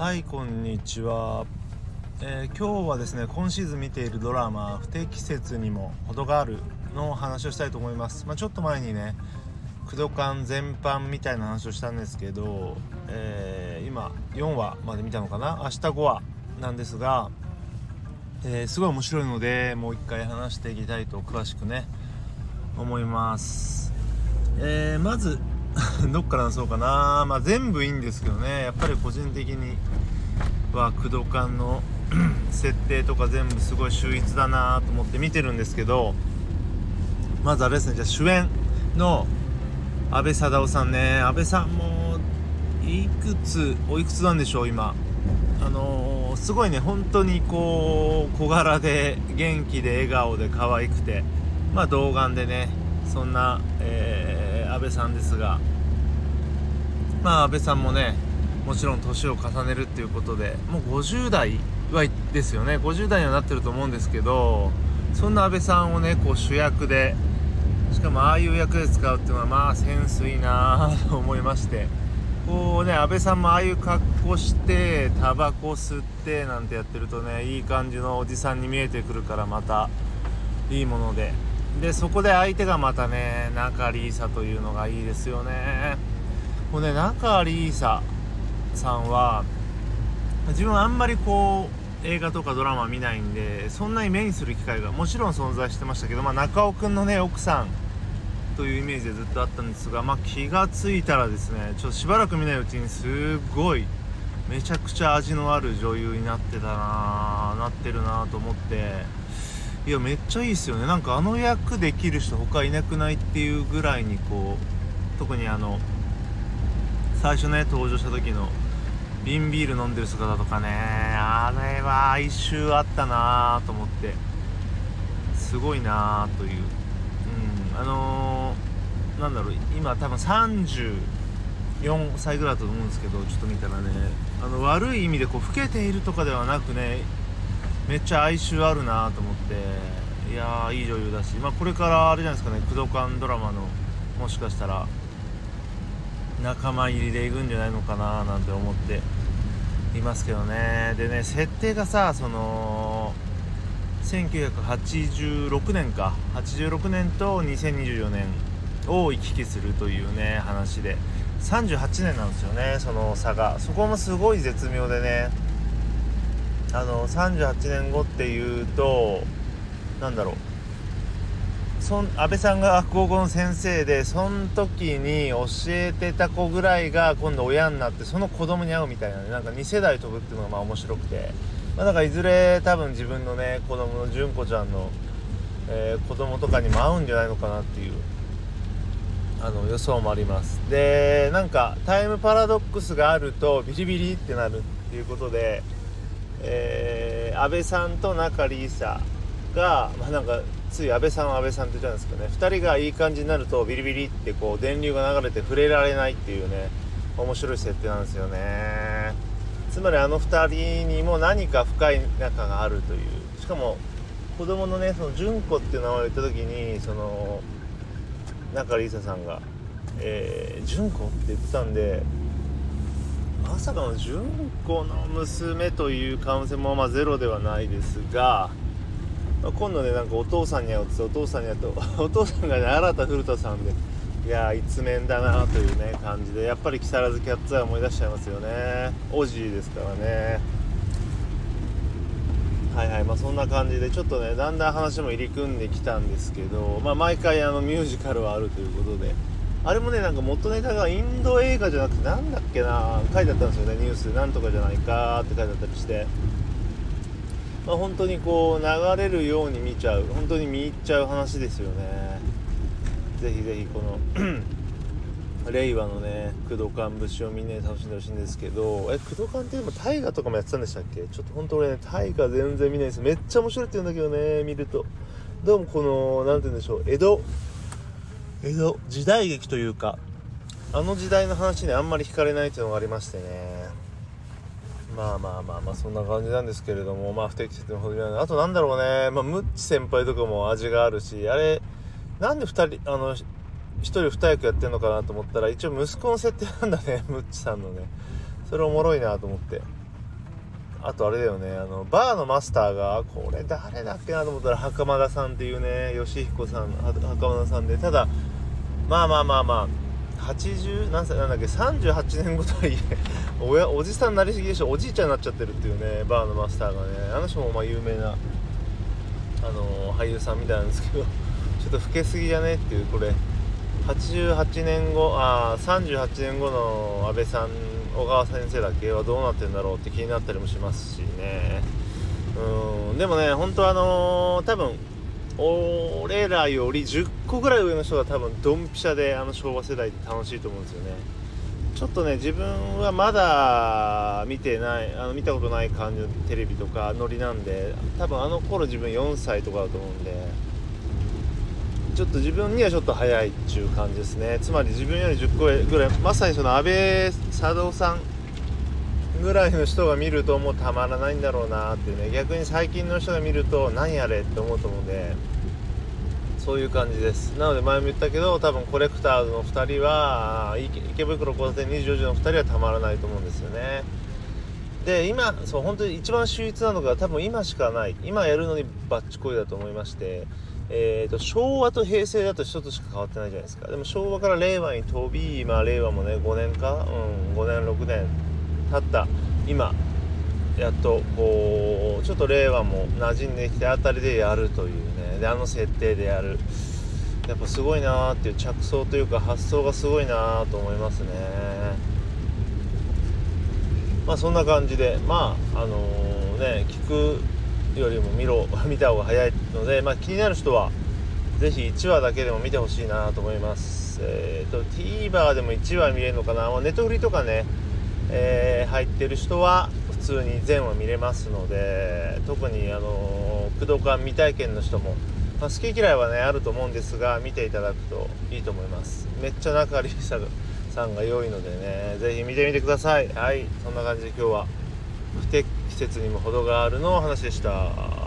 はいこんにちは、えー、今日はですね今シーズン見ているドラマ「不適切にも程がある」の話をしたいと思います、まあ、ちょっと前にね駆動感全般みたいな話をしたんですけど、えー、今4話まで見たのかな？明日5話なんですが、えー、すごい面白いのでもう一回話していきたいと詳しくね思います、えまず どっからそうかな。まあ全部いいんですけどね。やっぱり個人的には工藤館の 設定とか全部すごい秀逸だなと思って見てるんですけどまずあれですね。じゃあ主演の阿部サダヲさんね。阿部さんもいくつおいくつなんでしょう今。あのー、すごいね。本当にこう小柄で元気で笑顔で可愛くて。まあ童顔でね。そんな、えー安倍さんですがまあ安倍さんもねもちろん年を重ねるっていうことでもう50代はですよね。50代にはなってると思うんですけどそんな安倍さんをねこう主役でしかもああいう役で使うっていうのはまあセンスいいなと思いましてこうね安倍さんもああいう格好してタバコ吸ってなんてやってるとねいい感じのおじさんに見えてくるからまたいいもので。でそこで相手がまたね中里依紗というのがいいですよね。もうね中里依紗さんは自分あんまりこう映画とかドラマ見ないんでそんなに目にする機会がもちろん存在してましたけど、まあ、中尾君のね奥さんというイメージでずっとあったんですが、まあ、気が付いたらですねちょっとしばらく見ないうちにすごいめちゃくちゃ味のある女優になってたななってるなと思っていやめっちゃいいっすよね。なんかあの役できる人他いなくないっていうぐらいにこう特にあの最初ね登場した時の瓶ビール飲んでる姿とかねあれは哀愁あったなと思ってすごいなという。うんあのー、なんだろう今多分34歳ぐらいだと思うんですけどちょっと見たらねあの悪い意味でこう老けているとかではなくねめっちゃ哀愁あるなと思って。いやーいい女優だし、まあ、これからあれじゃないですかね。工藤館ドラマのもしかしたら仲間入りでいくんじゃないのかななんて思って。いますけどね。でね設定がさその1986年か。86年と2024年を行き来するというね話で。38年なんですよねその差が。そこもすごい絶妙でね。あの38年後っていうと何だろう。そん安倍さんが高校の先生でその時に教えてた子ぐらいが今度親になってその子供に会うみたいなね。なんか2世代飛ぶっていうのがまあ面白くて、まあ、だからいずれ多分自分のね子供の純子ちゃんの、えー、子供とかにも会うんじゃないのかなっていうあの予想もあります。でなんかタイムパラドックスがあるとビリビリってなるっていうことでえー、安倍さんと中里依紗が、まあ、なんかつい安倍さんは安倍さんって言っちゃうんですけどね2人がいい感じになるとビリビリってこう電流が流れて触れられないっていうね面白い設定なんですよねつまりあの2人にも何か深い仲があるというしかも子供のねその純子っていう名前を言った時にその中里依紗さんが「えー、純子?」って言ってたんでまさかの純子の娘という可能性もまあゼロではないですが、まあ、今度ねなんかお父さんに会うってお父さんに会うと お父さんがね新田古田さんでいや一面だなというね感じでやっぱり木更津キャッツアイ思い出しちゃいますよね。オジーですからね。はいはいまあそんな感じでちょっとねだんだん話も入り組んできたんですけどまあ毎回あのミュージカルはあるということであれもねなんか元ネタがインド映画じゃなくてなんだっけな書いてあったんですよねニュース。なんとかじゃないかって書いてあったりして。まあ本当にこう流れるように見ちゃう。本当に見入っちゃう話ですよね。ぜひぜひこの 令和のね工藤館節をみんなに楽しんでほしいんですけど。え工藤館ってでも大河とかもやってたんでしたっけ？ちょっと本当俺ね大河全然見ないです。めっちゃ面白いって言うんだけどね見ると。どうもこの何て言うんでしょう江戸江戸時代劇というかあの時代の話にあんまり惹かれないっていうのがありましてね。まあまあまあまあそんな感じなんですけれどもまあ不適切なほどじゃない。あとなんだろうね。まあムッチ先輩とかも味があるしあれなんで2人あの1人2役やってんのかなと思ったら一応息子の設定なんだね。ムッチさんのね。それおもろいなと思って。あとあれだよねあのバーのマスターがこれ誰だっけなと思ったら袴田さんっていうね吉彦さん袴田さんでただまあまあまあまあ80何歳なんだっけ38年後とはいえおやおじさんになりすぎでしょおじいちゃんになっちゃってるっていうねバーのマスターがね。あの人もまあ有名なあの俳優さんみたいなんですけどちょっと老けすぎじゃねっていうこれ。88年後あ38年後の安倍さん小川先生だけはどうなってんだろうって気になったりもしますしね。うんでもね本当あのー、多分俺らより10個ぐらい上の人が多分ドンピシャであの昭和世代って楽しいと思うんですよね。ちょっとね自分はまだ見てないあの見たことない感じのテレビとかノリなんで多分あの頃自分4歳とかだと思うんで。ちょっと自分にはちょっと早いっていう感じですね。つまり自分より10個ぐらいまさにその安倍佐藤さんぐらいの人が見るともうたまらないんだろうなってね。逆に最近の人が見ると何やれって思うと思うんでそういう感じです。なので前も言ったけど多分コレクターズの2人は池袋交差点24時の2人はたまらないと思うんですよね。で今そう本当に一番秀逸なのが多分今しかない。今やるのにバッチコイだと思いましてえーと、昭和と平成だと1つしか変わってないじゃないですか。でも昭和から令和に飛び今令和もね5年か？うん5年6年経った。今やっとこうちょっと令和も馴染んできてあたりでやるというね。であの設定でやる。やっぱすごいなーっていう着想というか発想がすごいなーと思いますね。まあそんな感じでまああのー、ね聞くよりも見ろ見た方が早いので、まあ、気になる人はぜひ1話だけでも見てほしいなと思います。え、ー、と TVer でも1話見れるのかな？まネトフリとかね、えー、入ってる人は普通に全話見れますので特にあのー、駆動感未体験の人も、まあ、好き嫌いはねあると思うんですが見ていただくといいと思います。めっちゃ仲里依紗さんが良いのでねぜひ見てみてください。はいそんな感じで今日は不適節にも程があるの話でした。